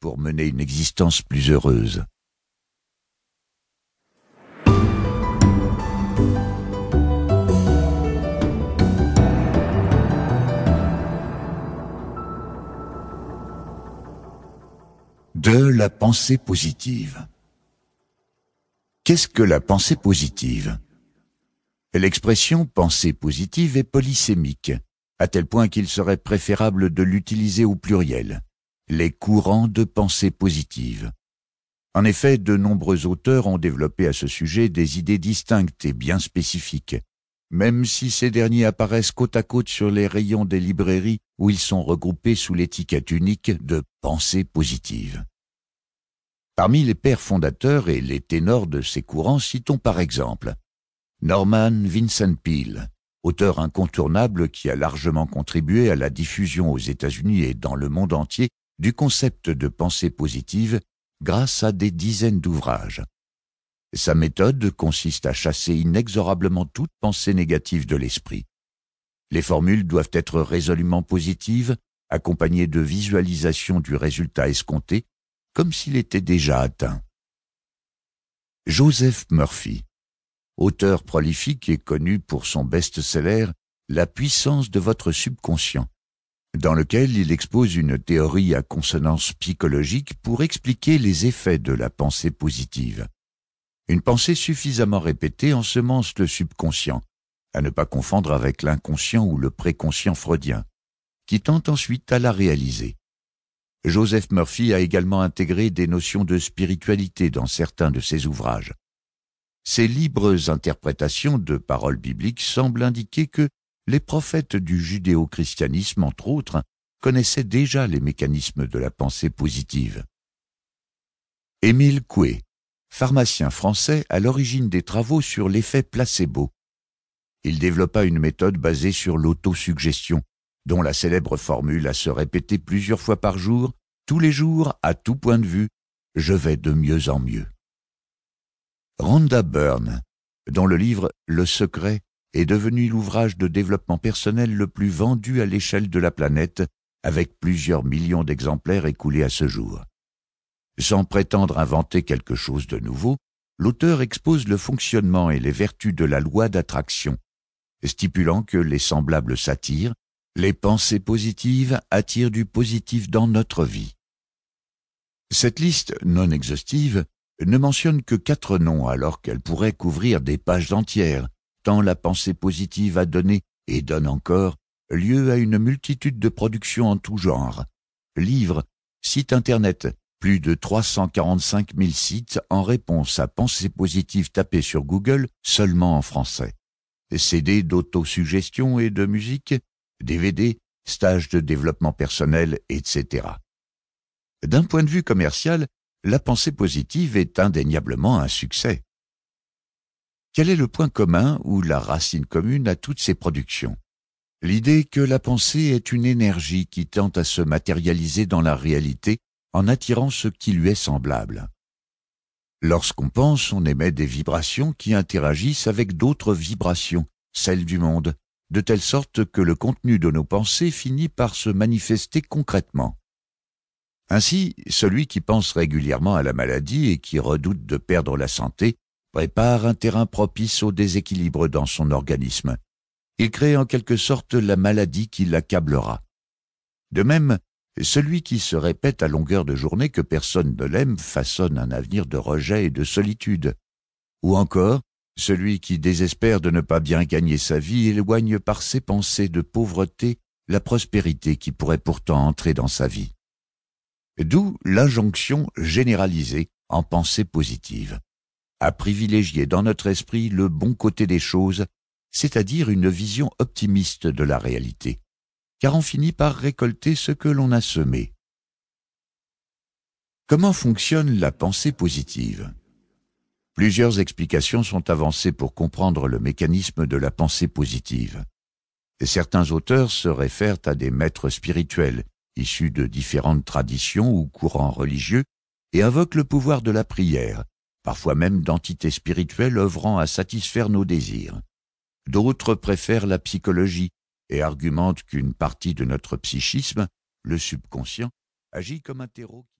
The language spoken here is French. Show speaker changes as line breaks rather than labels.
pour mener une existence plus heureuse. De la pensée positive. Qu'est-ce que la pensée positive? L'expression pensée positive est polysémique, à tel point qu'il serait préférable de l'utiliser au pluriel. Les courants de pensée positive. En effet, de nombreux auteurs ont développé à ce sujet des idées distinctes et bien spécifiques, même si ces derniers apparaissent côte à côte sur les rayons des librairies où ils sont regroupés sous l'étiquette unique de pensée positive. Parmi les pères fondateurs et les ténors de ces courants, citons par exemple Norman Vincent Peale, auteur incontournable qui a largement contribué à la diffusion aux États-Unis et dans le monde entier du concept de pensée positive grâce à des dizaines d'ouvrages. Sa méthode consiste à chasser inexorablement toute pensée négative de l'esprit. Les formules doivent être résolument positives, accompagnées de visualisation du résultat escompté comme s'il était déjà atteint. Joseph Murphy, auteur prolifique et connu pour son best-seller La puissance de votre subconscient, dans lequel il expose une théorie à consonance psychologique pour expliquer les effets de la pensée positive. Une pensée suffisamment répétée ensemence le subconscient, à ne pas confondre avec l'inconscient ou le préconscient freudien, qui tente ensuite à la réaliser. Joseph Murphy a également intégré des notions de spiritualité dans certains de ses ouvrages. Ses libres interprétations de paroles bibliques semblent indiquer que les prophètes du judéo-christianisme, entre autres, connaissaient déjà les mécanismes de la pensée positive. Émile Coué, pharmacien français à l'origine des travaux sur l'effet placebo. Il développa une méthode basée sur l'autosuggestion, dont la célèbre formule à se répéter plusieurs fois par jour, tous les jours, à tout point de vue, je vais de mieux en mieux. Rhonda Byrne, dont le livre Le secret est devenu l'ouvrage de développement personnel le plus vendu à l'échelle de la planète, avec plusieurs millions d'exemplaires écoulés à ce jour. Sans prétendre inventer quelque chose de nouveau, l'auteur expose le fonctionnement et les vertus de la loi d'attraction, stipulant que les semblables s'attirent les pensées positives attirent du positif dans notre vie. Cette liste non exhaustive ne mentionne que quatre noms alors qu'elle pourrait couvrir des pages entières, tant la pensée positive a donné, et donne encore, lieu à une multitude de productions en tout genre. Livres, sites internet, plus de 345 000 sites en réponse à pensée positive tapée sur Google seulement en français. CD d'autosuggestion et de musique, DVD, stages de développement personnel, etc. D'un point de vue commercial, la pensée positive est indéniablement un succès. Quel est le point commun ou la racine commune à toutes ces productions? L'idée que la pensée est une énergie qui tente à se matérialiser dans la réalité en attirant ce qui lui est semblable. Lorsqu'on pense, on émet des vibrations qui interagissent avec d'autres vibrations, celles du monde, de telle sorte que le contenu de nos pensées finit par se manifester concrètement. Ainsi, celui qui pense régulièrement à la maladie et qui redoute de perdre la santé prépare un terrain propice au déséquilibre dans son organisme. Il crée en quelque sorte la maladie qui l'accablera. De même, celui qui se répète à longueur de journée que personne ne l'aime façonne un avenir de rejet et de solitude. Ou encore, celui qui désespère de ne pas bien gagner sa vie éloigne par ses pensées de pauvreté la prospérité qui pourrait pourtant entrer dans sa vie. D'où l'injonction généralisée en pensée positive, à privilégier dans notre esprit le bon côté des choses, c'est-à-dire une vision optimiste de la réalité, car on finit par récolter ce que l'on a semé. Comment fonctionne la pensée positive? Plusieurs explications sont avancées pour comprendre le mécanisme de la pensée positive. Certains auteurs se réfèrent à des maîtres spirituels, issus de différentes traditions ou courants religieux, et invoquent le pouvoir de la prière, parfois même d'entités spirituelles œuvrant à satisfaire nos désirs. D'autres préfèrent la psychologie et argumentent qu'une partie de notre psychisme, le subconscient, agit comme un terreau